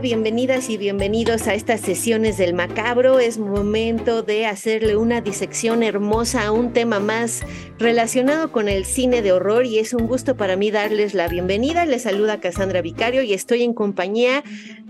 Bienvenidas y bienvenidos a estas sesiones del macabro. Es momento de hacerle una disección hermosa a un tema más relacionado con el cine de horror y es un gusto para mí darles la bienvenida. Les saluda Cassandra Vicario y estoy en compañía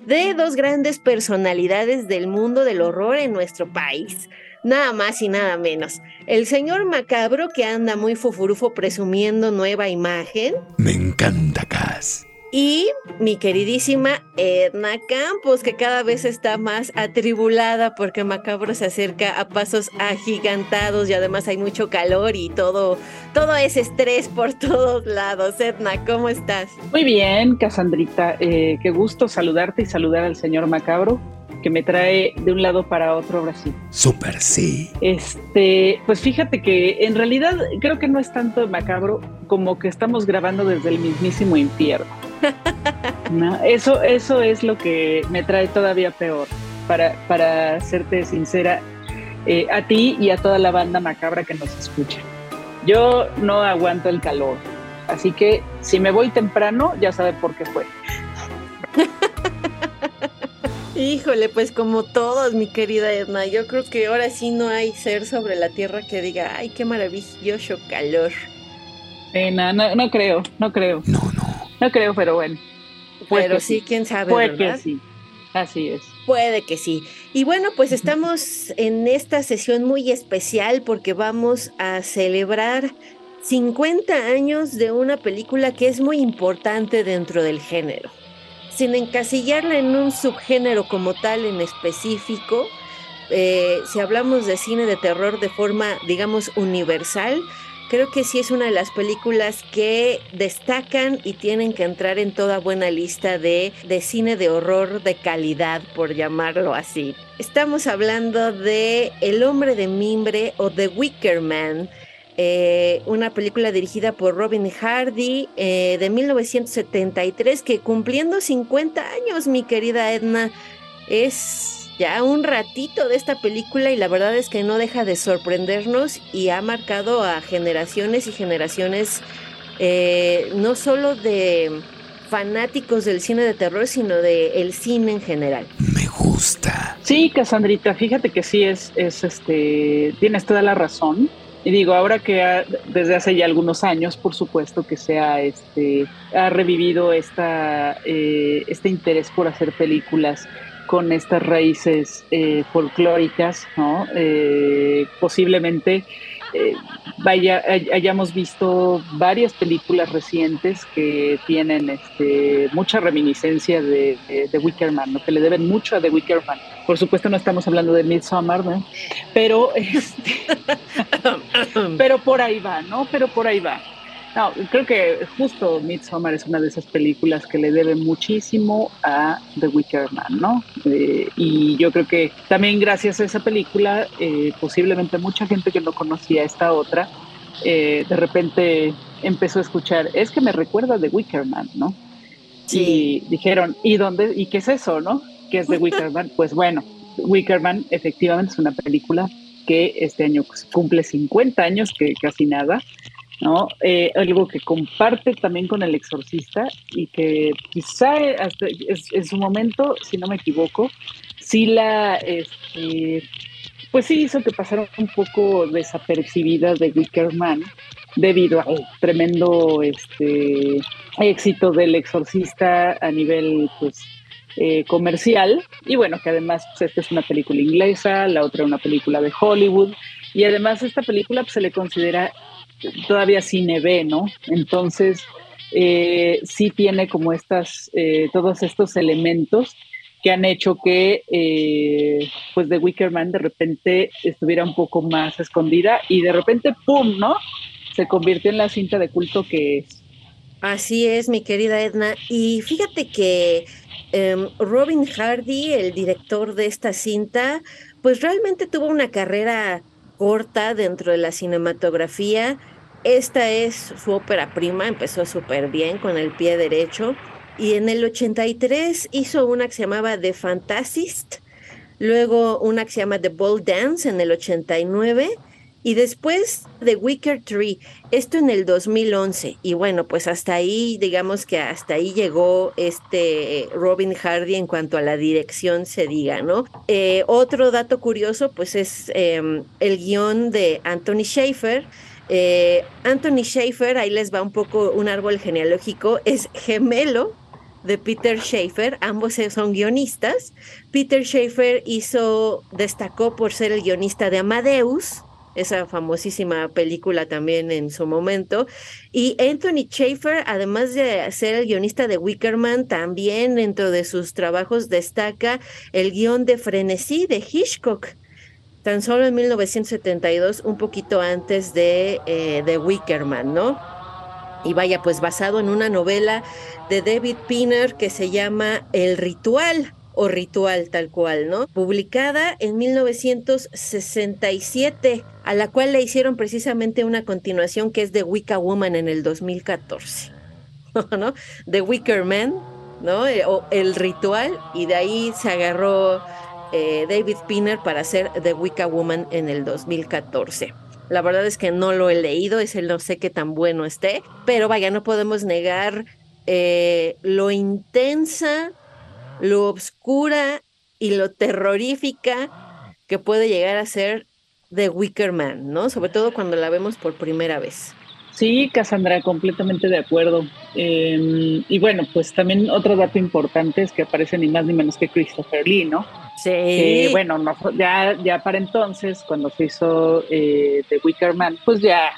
de dos grandes personalidades del mundo del horror en nuestro país. Nada más y nada menos. El señor Macabro que anda muy fufurufo presumiendo nueva imagen. Me encanta, Cass y mi queridísima Edna Campos, que cada vez está más atribulada porque Macabro se acerca a pasos agigantados y además hay mucho calor y todo, todo es estrés por todos lados. Edna, ¿cómo estás? Muy bien, Casandrita. Eh, qué gusto saludarte y saludar al señor Macabro que me trae de un lado para otro Brasil. Súper, sí. Este, pues fíjate que en realidad creo que no es tanto macabro como que estamos grabando desde el mismísimo infierno. Eso, eso es lo que me trae todavía peor, para, para serte sincera, eh, a ti y a toda la banda macabra que nos escucha. Yo no aguanto el calor, así que si me voy temprano, ya sabe por qué fue. Híjole, pues como todos, mi querida Edna, yo creo que ahora sí no hay ser sobre la tierra que diga, ay, qué maravilloso calor. Eh, no, no, creo, no creo. No, no. No creo, pero bueno. Pero sí, quién sabe. Puede que sí. Así es. Puede que sí. Y bueno, pues estamos en esta sesión muy especial porque vamos a celebrar 50 años de una película que es muy importante dentro del género sin encasillarla en un subgénero como tal en específico, eh, si hablamos de cine de terror de forma, digamos, universal, creo que sí es una de las películas que destacan y tienen que entrar en toda buena lista de, de cine de horror de calidad, por llamarlo así. Estamos hablando de El hombre de mimbre o The Wicker Man eh, una película dirigida por Robin Hardy eh, de 1973 que cumpliendo 50 años, mi querida Edna, es ya un ratito de esta película y la verdad es que no deja de sorprendernos y ha marcado a generaciones y generaciones eh, no solo de fanáticos del cine de terror, sino del el cine en general. Me gusta. Sí, Casandrita, fíjate que sí es, es este, tienes toda la razón. Y digo, ahora que desde hace ya algunos años, por supuesto, que se ha, este, ha revivido esta, eh, este interés por hacer películas con estas raíces eh, folclóricas, ¿no? Eh, posiblemente eh, vaya, hayamos visto varias películas recientes que tienen este, mucha reminiscencia de, de, Wicker Man, que le deben mucho a The Wicker Man. Por supuesto no estamos hablando de Midsommar, ¿no? pero, este, pero por ahí va, ¿no? Pero por ahí va. No, creo que justo Midsommar es una de esas películas que le debe muchísimo a The Wicker Man, ¿no? Eh, y yo creo que también gracias a esa película, eh, posiblemente mucha gente que no conocía esta otra, eh, de repente empezó a escuchar, es que me recuerda a The Wicker Man, ¿no? Sí. Y dijeron, ¿y dónde? ¿Y qué es eso, no? ¿Qué es The Wicker Man? Pues bueno, Wicker Man efectivamente es una película que este año cumple 50 años, que casi nada, ¿no? Eh, algo que comparte también con el exorcista y que quizá hasta en su momento, si no me equivoco, sí la, este, pues sí hizo que pasara un poco desapercibida de Wickerman debido al tremendo este, éxito del exorcista a nivel pues eh, comercial y bueno que además pues, esta es una película inglesa la otra una película de Hollywood y además esta película pues, se le considera todavía cine B, ¿no? Entonces, eh, sí tiene como estas, eh, todos estos elementos que han hecho que eh, pues The Wicker Man de repente estuviera un poco más escondida y de repente ¡pum! ¿no? Se convirtió en la cinta de culto que es. Así es, mi querida Edna. Y fíjate que em, Robin Hardy, el director de esta cinta, pues realmente tuvo una carrera corta dentro de la cinematografía. Esta es su ópera prima, empezó súper bien con el pie derecho. Y en el 83 hizo una que se llamaba The Fantasist, luego una que se llama The Bold Dance en el 89 y después The Wicker Tree, esto en el 2011. Y bueno, pues hasta ahí, digamos que hasta ahí llegó este Robin Hardy en cuanto a la dirección se diga, ¿no? Eh, otro dato curioso, pues es em, el guion de Anthony Schaefer. Eh, Anthony Schaefer, ahí les va un poco un árbol genealógico, es gemelo de Peter Schaefer, ambos son guionistas. Peter Schaefer hizo, destacó por ser el guionista de Amadeus, esa famosísima película también en su momento. Y Anthony Schaefer, además de ser el guionista de Wickerman, también dentro de sus trabajos destaca el guion de Frenesí de Hitchcock. Tan solo en 1972, un poquito antes de eh, The Wickerman, ¿no? Y vaya, pues basado en una novela de David Pinner que se llama El Ritual o Ritual tal cual, ¿no? Publicada en 1967, a la cual le hicieron precisamente una continuación que es The Wicca Woman en el 2014, ¿no? The Wicker Man, ¿no? Eh, o El Ritual, y de ahí se agarró eh, David Pinner para hacer The Wicca Woman en el 2014. La verdad es que no lo he leído, ese no sé qué tan bueno esté, pero vaya, no podemos negar eh, lo intensa, lo obscura y lo terrorífica que puede llegar a ser The Wicker Man, ¿no? Sobre todo cuando la vemos por primera vez. Sí, Cassandra, completamente de acuerdo. Em, y bueno, pues también otro dato importante es que aparece ni más ni menos que Christopher Lee, ¿no? Sí. bueno, ya, ya para entonces, cuando se hizo eh, The Wicker Man, pues ya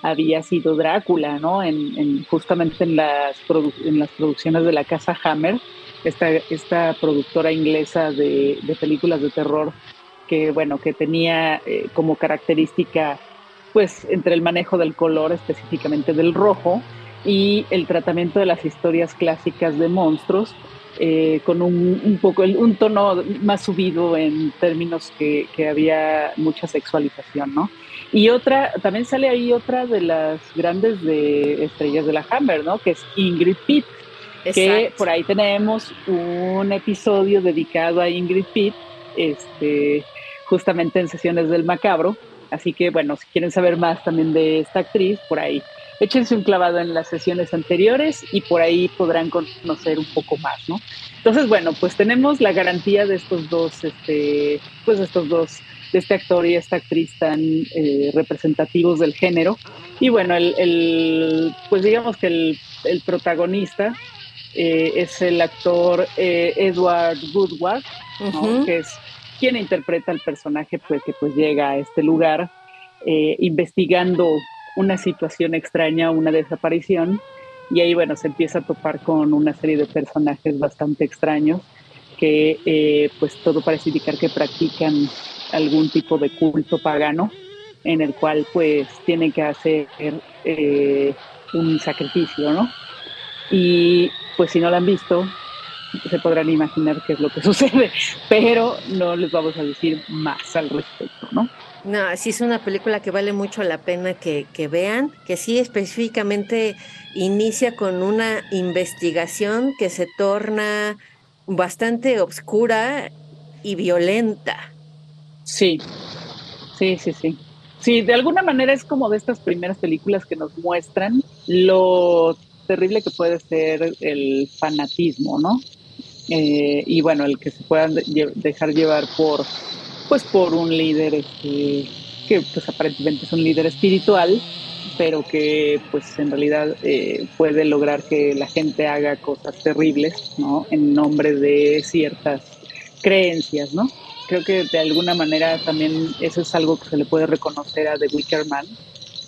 había sido Drácula, ¿no? En, justamente en las, en las producciones de la casa Hammer, esta, esta productora inglesa de, películas de terror que, bueno, que tenía eh, como característica, pues, entre el manejo del color, específicamente del rojo, y el tratamiento de las historias clásicas de monstruos, eh, con un, un, poco un tono más subido en términos que, que había mucha sexualización, ¿no? Y otra, también sale ahí otra de las grandes de estrellas de la Hammer, ¿no? Que es Ingrid Pitt. Que por ahí tenemos un episodio dedicado a Ingrid Pitt, este, justamente en sesiones del macabro. Así que bueno, si quieren saber más también de esta actriz, por ahí échense un clavado en las sesiones anteriores y por ahí podrán conocer un poco más, ¿no? Entonces, bueno, pues tenemos la garantía de estos dos, este, pues estos dos de este actor y esta actriz tan eh, representativos del género. Y bueno, el, pues digamos que el, protagonista eh, es el actor eh, Edward Woodward, que es quien interpreta al personaje pues, que pues llega a este lugar investigando una situación extraña, una desaparición, y ahí bueno, se empieza a topar con una serie de personajes bastante extraños que pues todo parece indicar que practican algún tipo de culto pagano en el cual pues tiene que hacer eh, un sacrificio, ¿no? Y pues si no lo han visto, se podrán imaginar qué es lo que sucede, pero no les vamos a decir más al respecto, ¿no? No, sí es una película que vale mucho la pena que, que vean, que sí específicamente inicia con una investigación que se torna bastante oscura y violenta. Sí, sí, sí, sí. Sí, de alguna manera es como de estas primeras películas que nos muestran lo terrible que puede ser el fanatismo, ¿no? Eh, y bueno, el que se puedan dejar llevar por, pues por un líder este, que pues aparentemente es un líder espiritual, pero que pues en realidad eh, puede lograr que la gente haga cosas terribles, ¿no? En nombre de ciertas creencias, ¿no? creo que de alguna manera también eso es algo que se le puede reconocer a The Wicker Man,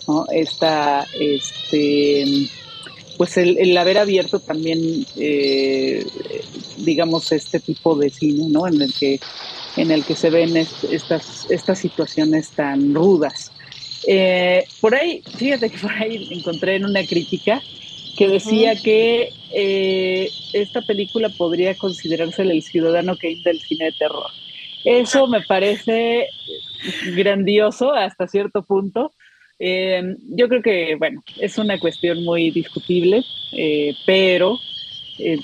¿no? Esta, este, pues el, haber abierto también, eh, digamos, este tipo de cine, ¿no? En el que, en el que se ven estas, estas situaciones tan rudas. Eh, por ahí, fíjate que por ahí encontré en una crítica que decía que eh, esta película podría considerarse el ciudadano Kane del cine de terror. Eso me parece grandioso hasta cierto punto. Eh, yo creo que, bueno, es una cuestión muy discutible, eh, pero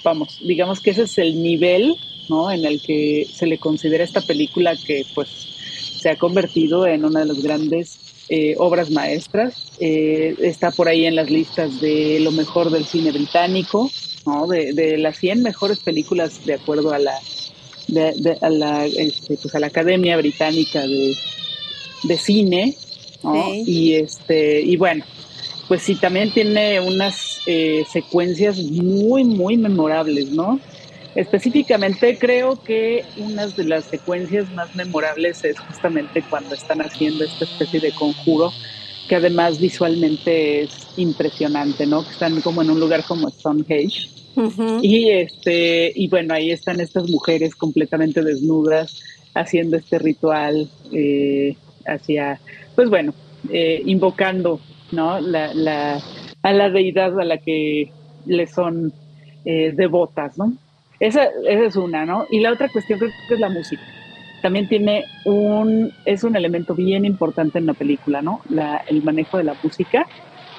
vamos, digamos que ese es el nivel ¿no? en el que se le considera esta película que pues se ha convertido en una de las grandes eh, obras maestras. Eh, está por ahí en las listas de lo mejor del cine británico, ¿no? de, las 100 mejores películas de acuerdo a la, a la, este, pues a la Academia Británica de, Cine. Y, este, y bueno, pues sí, también tiene unas eh, secuencias muy, muy memorables, ¿no? Específicamente creo que una de las secuencias más memorables es justamente cuando están haciendo esta especie de conjuro, que además visualmente es impresionante, ¿no? Que están como en un lugar como Stonehenge. Y este, y bueno, ahí están estas mujeres completamente desnudas haciendo este ritual eh, hacia, pues bueno, eh, invocando, ¿no? La, la, a la deidad a la que le son eh, devotas, ¿no? Esa, es una, ¿no? Y la otra cuestión creo que es la música. También tiene un, es un elemento bien importante en la película, ¿no? La, el manejo de la música.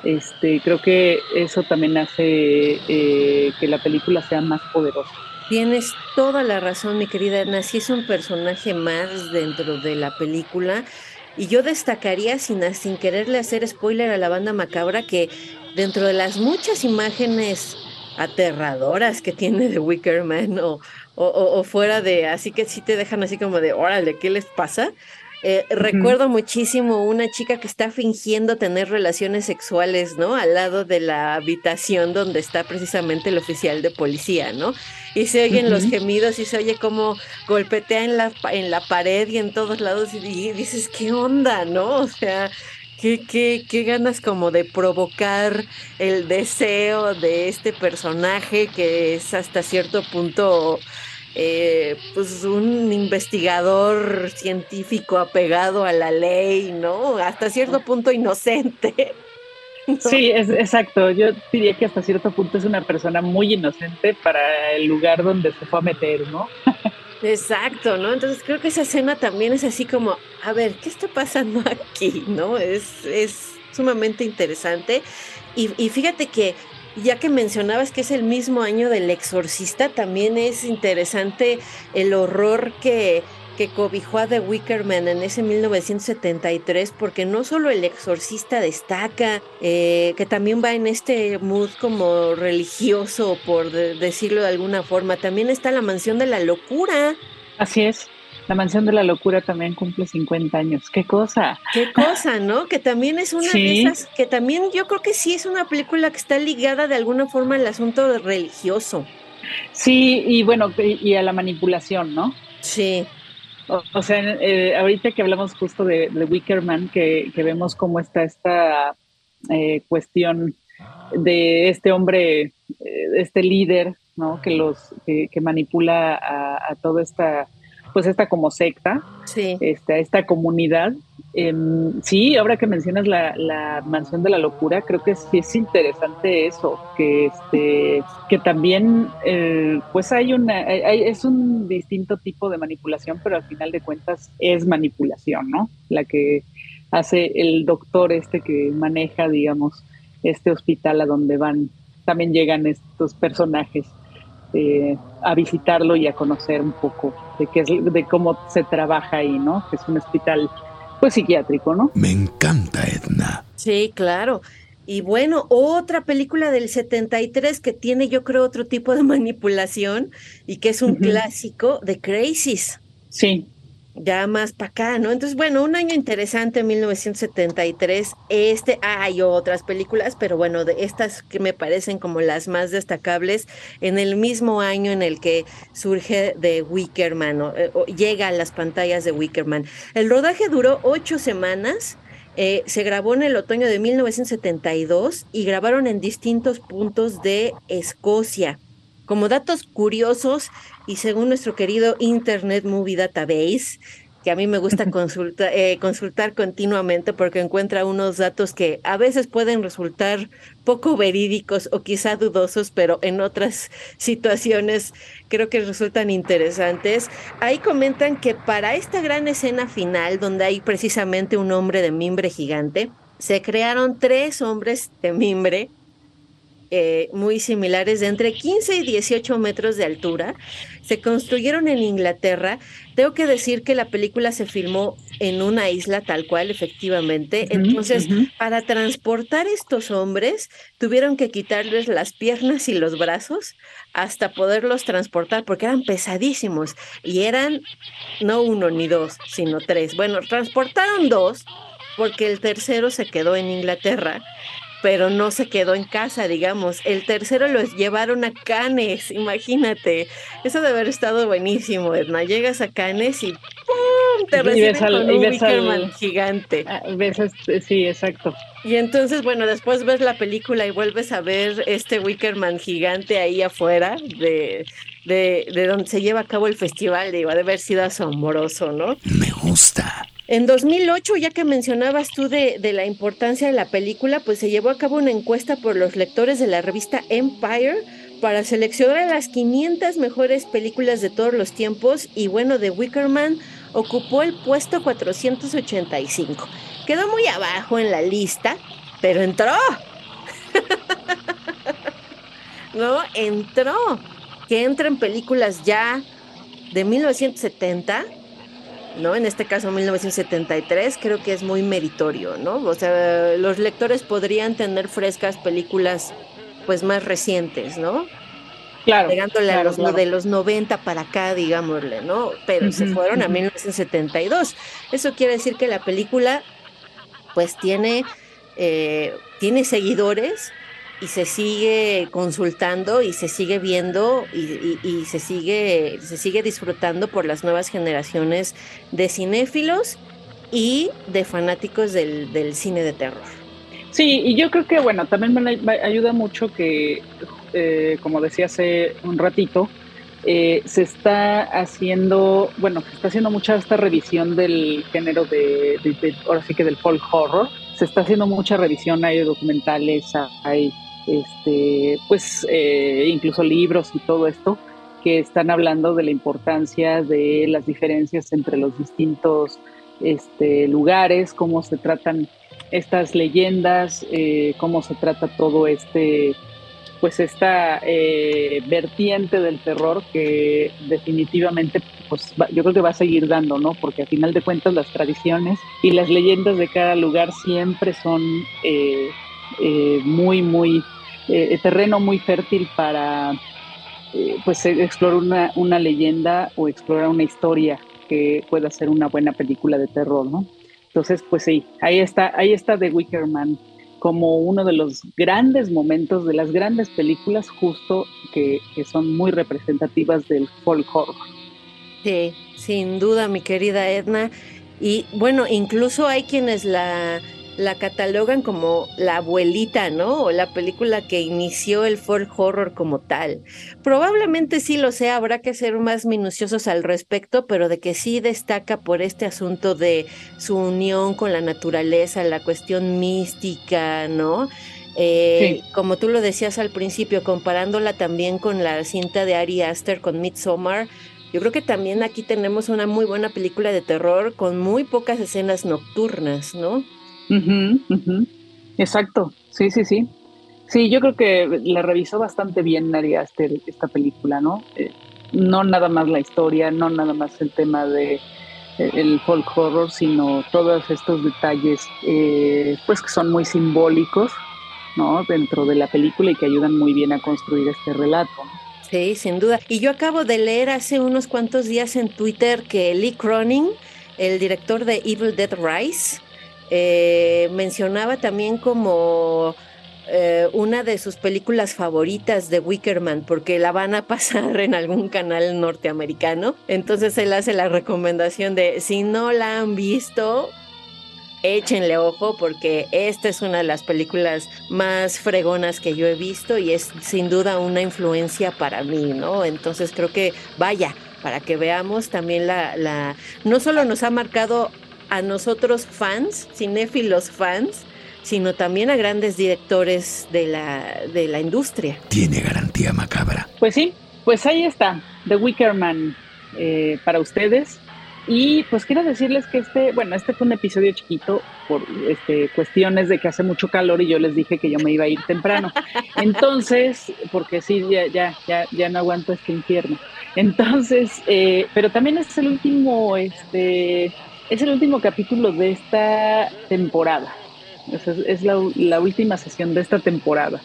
Este, creo que eso también hace eh, que la película sea más poderosa. Tienes toda la razón, mi querida Ana. Es un personaje más dentro de la película. Y yo destacaría, sin, sin quererle hacer spoiler a la banda macabra, que dentro de las muchas imágenes aterradoras que tiene de Wickerman o, o, fuera de, así que sí te dejan así como de, órale, ¿qué les pasa? Eh, recuerdo muchísimo una chica que está fingiendo tener relaciones sexuales, ¿no? Al lado de la habitación donde está precisamente el oficial de policía, ¿no? Y se oyen los gemidos y se oye como golpetea en la, en la pared y en todos lados y dices, ¿qué onda, no? O sea, ¿Qué, qué, ganas como de provocar el deseo de este personaje que es hasta cierto punto eh, pues un investigador científico apegado a la ley, ¿no? Hasta cierto punto inocente. Sí, es exacto. Yo diría que hasta cierto punto es una persona muy inocente para el lugar donde se fue a meter, ¿no? Exacto, ¿no? Entonces creo que esa escena también es así como, a ver, ¿qué está pasando aquí? ¿No? Es, es sumamente interesante. Y, y fíjate que ya que mencionabas que es el mismo año del exorcista, también es interesante el horror que que cobijó a The Wickerman en ese 1973, porque no solo el exorcista destaca, eh, que también va en este mood como religioso, por decirlo de alguna forma, también está la mansión de la locura. Así es. La Mansión de la Locura también cumple 50 años. ¿Qué cosa? Qué cosa, ¿no? Que también es una de esas, que también yo creo que sí es una película que está ligada de alguna forma al asunto religioso. Sí, y bueno, y a la manipulación, ¿no? Sí. O, sea, eh, ahorita que hablamos justo de, de Wickerman, que, que, vemos cómo está esta eh, cuestión de este hombre, eh, este líder, ¿no? Que los que, manipula a, a, toda esta pues esta como secta, sí. esta, esta comunidad. Em, sí, ahora que mencionas la, mansión de la locura, creo que sí es interesante eso, que este, que también eh, pues hay una, es un distinto tipo de manipulación, pero al final de cuentas es manipulación, ¿no? La que hace el doctor este que maneja, digamos, este hospital a donde van, también llegan estos personajes eh, a visitarlo y a conocer un poco de qué es, de cómo se trabaja ahí, ¿no? Que es un hospital pues psiquiátrico, ¿no? Me encanta Edna. Sí, claro. Y bueno, otra película del 73 que tiene yo creo otro tipo de manipulación y que es un clásico de Crazies. Sí, ya más para acá, ¿no? Entonces, bueno, un año interesante, 1973. Este, hay otras películas, pero bueno, de estas que me parecen como las más destacables, en el mismo año en el que surge de Wickerman, o, eh, llega a las pantallas de Wickerman. El rodaje duró ocho semanas Eh, se grabó en el otoño de 1972 y grabaron en distintos puntos de Escocia. Como datos curiosos, y según nuestro querido Internet Movie Database, que a mí me gusta eh, consultar continuamente porque encuentra unos datos que a veces pueden resultar poco verídicos o quizá dudosos, pero en otras situaciones creo que resultan interesantes. Ahí comentan que para esta gran escena final, donde hay precisamente un hombre de mimbre gigante, se crearon tres hombres de mimbre eh, muy similares de entre 15 y 18 metros de altura. Se construyeron en Inglaterra. Tengo que decir que la película se filmó en una isla tal cual, efectivamente. Entonces, para transportar estos hombres, tuvieron que quitarles las piernas y los brazos hasta poderlos transportar, porque eran pesadísimos. Y eran no uno ni dos, sino tres. Bueno, transportaron dos porque el tercero se quedó en Inglaterra pero no se quedó en casa, digamos. El tercero los llevaron a Canes, imagínate. Eso debe haber estado buenísimo, Edna. Llegas a Canes y ¡pum! te reciben con un Wickerman gigante. Ah, este, sí, exacto. Y entonces, bueno, después ves la película y vuelves a ver este Wickerman gigante ahí afuera de, de, de donde se lleva a cabo el festival. Digo, de haber sido asombroso, ¿no? Me gusta. En 2008, ya que mencionabas tú de, la importancia de la película, pues se llevó a cabo una encuesta por los lectores de la revista Empire para seleccionar las 500 mejores películas de todos los tiempos y bueno, The Wickerman ocupó el puesto 485. Quedó muy abajo en la lista, pero entró. no, entró. Que entran películas ya de 1970 ¿no? En este caso 1973, creo que es muy meritorio, ¿no? O sea, los lectores podrían tener frescas películas pues más recientes, ¿no? Claro. Pegándole a los de los 90 para acá, digámosle, ¿no? Pero se fueron a 1972. Eso quiere decir que la película pues tiene, eh, tiene seguidores, y se sigue consultando y se sigue viendo y, se sigue se sigue disfrutando por las nuevas generaciones de cinéfilos y de fanáticos del, cine de terror. Sí, y yo creo que bueno, también me ayuda mucho que, eh, como decía hace un ratito, eh, se está haciendo, bueno, se está haciendo mucha esta revisión del género de, de, ahora sí que del folk horror. Se está haciendo mucha revisión, hay documentales, hay este, pues eh, incluso libros y todo esto que están hablando de la importancia de las diferencias entre los distintos este, lugares, cómo se tratan estas leyendas, eh, cómo se trata todo este, pues esta eh, vertiente del terror que definitivamente, pues yo creo que va a seguir dando, ¿no? Porque a final de cuentas las tradiciones y las leyendas de cada lugar siempre son muy, muy eh, terreno muy fértil para eh, pues eh, explorar una, una, leyenda o explorar una historia que pueda ser una buena película de terror, ¿no? Entonces, pues sí, ahí está, ahí está The Wicker Man como uno de los grandes momentos de las grandes películas justo que, que son muy representativas del folk horror. Sí, sin duda, mi querida Edna. Y bueno, incluso hay quienes la la catalogan como la abuelita, ¿no? O la película que inició el folk horror como tal. Probablemente sí lo sea, habrá que ser más minuciosos al respecto, pero de que sí destaca por este asunto de su unión con la naturaleza, la cuestión mística, ¿no? Eh, como tú lo decías al principio, comparándola también con la cinta de Ari Aster con Midsommar, yo creo que también aquí tenemos una muy buena película de terror con muy pocas escenas nocturnas, ¿no? Exacto, sí, sí, sí. Sí, yo creo que la revisó bastante bien Ari Aster esta película, ¿no? Eh, no nada más la historia, no nada más el tema de eh, el folk horror, sino todos estos detalles, eh, pues que son muy simbólicos, ¿no? Dentro de la película y que ayudan muy bien a construir este relato. Sí, sin duda. Y yo acabo de leer hace unos cuantos días en Twitter que Lee Cronin, el director de Evil Dead Rise, eh, mencionaba también como eh, una de sus películas favoritas de Wickerman, porque la van a pasar en algún canal norteamericano. Entonces él hace la recomendación de si no la han visto, échenle ojo porque esta es una de las películas más fregonas que yo he visto y es sin duda una influencia para mí, ¿no? Entonces creo que vaya, para que veamos también la, la no solo nos ha marcado a nosotros fans, cinéfilos fans, sino también a grandes directores de la, de la industria. Tiene garantía macabra. Pues sí, pues ahí está, The Wicker Man eh, para ustedes. Y pues quiero decirles que este, bueno, este fue un episodio chiquito por este, cuestiones de que hace mucho calor y yo les dije que yo me iba a ir temprano. Entonces, porque sí, ya, ya, ya, ya no aguanto este infierno. Entonces, eh, pero también es el último, este, es el último capítulo de esta temporada. Es, la, última sesión de esta temporada.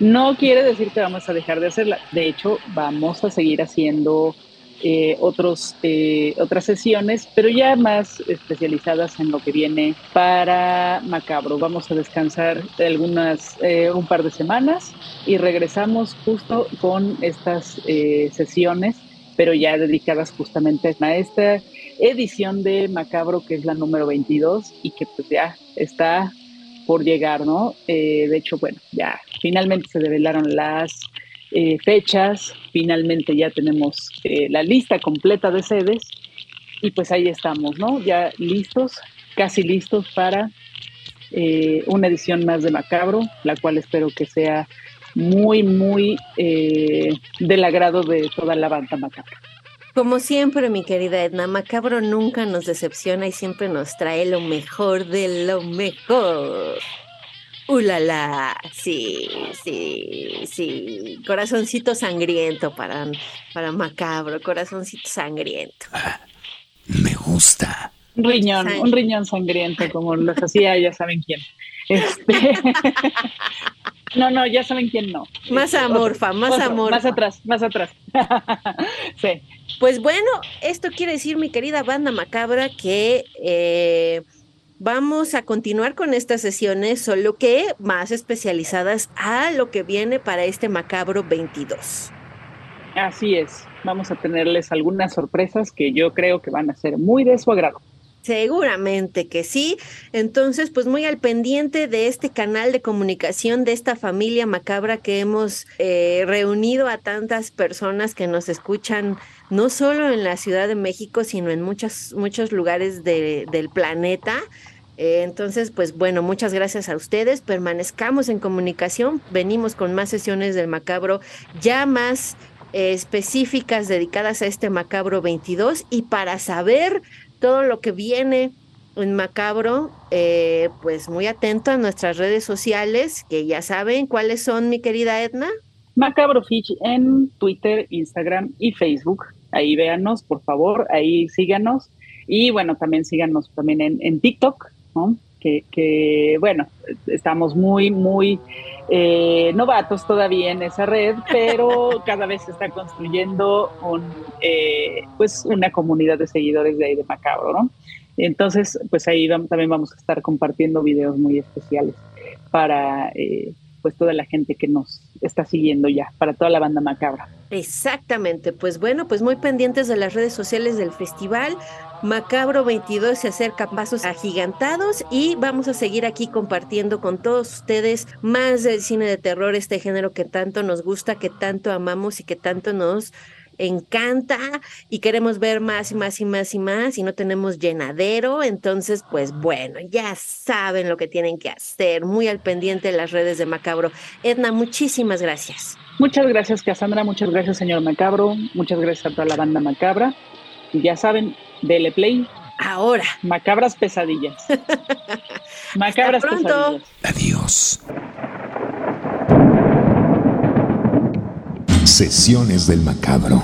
No quiere decir que vamos a dejar de hacerla. De hecho, vamos a seguir haciendo eh, otros, eh, otras sesiones, pero ya más especializadas en lo que viene para Macabro. Vamos a descansar algunas, eh, un par de semanas y regresamos justo con estas sesiones, pero ya dedicadas justamente a esta edición de Macabro, que es la número 22 y que pues ya está por llegar, ¿no? Eh, de hecho, bueno, ya finalmente se develaron las eh, fechas, finalmente ya tenemos eh, la lista completa de sedes y pues ahí estamos, ¿no? Ya listos, casi listos para una edición más de Macabro, la cual espero que sea muy, muy del agrado de toda la banda Macabro. Como siempre, mi querida Edna, Macabro nunca nos decepciona y siempre nos trae lo mejor de lo mejor. ¡Ulala! Sí, sí, sí. Corazoncito sangriento para, para Macabro, corazoncito sangriento. Ah, me gusta. Un riñón, un riñón sangriento, como los hacía, ya saben quién. Este... No, no, ya saben quién no. Más amorfa, más amor. Más atrás, más atrás. sí. Pues bueno, esto quiere decir, mi querida banda macabra, que eh, vamos a continuar con estas sesiones, solo que más especializadas a lo que viene para este macabro 22. Así es, vamos a tenerles algunas sorpresas que yo creo que van a ser muy de su agrado. Seguramente que sí. Entonces, pues muy al pendiente de este canal de comunicación, de esta familia macabra que hemos eh, reunido a tantas personas que nos escuchan, no solo en la Ciudad de México, sino en muchos, muchos lugares del planeta. Eh, entonces, pues bueno, muchas gracias a ustedes. Permanezcamos en comunicación. Venimos con más sesiones del macabro, ya más eh, específicas dedicadas a este macabro 22 y para saber todo lo que viene en Macabro, eh, pues muy atento a nuestras redes sociales, que ya saben cuáles son, mi querida Edna. Macabro Fish en Twitter, Instagram y Facebook. Ahí véanos, por favor, ahí síganos. Y bueno, también síganos también en, en TikTok, ¿no? Que, bueno, estamos muy, muy eh, novatos todavía en esa red, pero cada vez se está construyendo un, eh, pues una comunidad de seguidores de ahí de Macabro, ¿no? Entonces, pues ahí también vamos a estar compartiendo videos muy especiales para eh, pues toda la gente que nos está siguiendo ya, para toda la banda macabra. Exactamente, pues bueno, pues muy pendientes de las redes sociales del festival. Macabro 22 se acerca pasos agigantados y vamos a seguir aquí compartiendo con todos ustedes más del cine de terror, este género que tanto nos gusta, que tanto amamos y que tanto nos encanta y queremos ver más y más y más y más y no tenemos llenadero, entonces pues bueno, ya saben lo que tienen que hacer, muy al pendiente de las redes de Macabro. Edna, muchísimas gracias. Muchas gracias Cassandra, muchas gracias señor Macabro, muchas gracias a toda la banda Macabra. Ya saben, dele play. Ahora. Macabras pesadillas. Macabras pesadillas. Adiós. Sesiones del Macabro.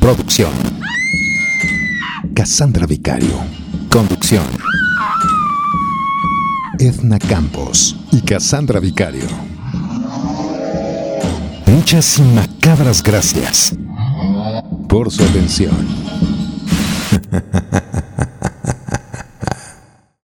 Producción. Cassandra Vicario. Conducción. Edna Campos y Cassandra Vicario. Muchas y macabras gracias por su atención.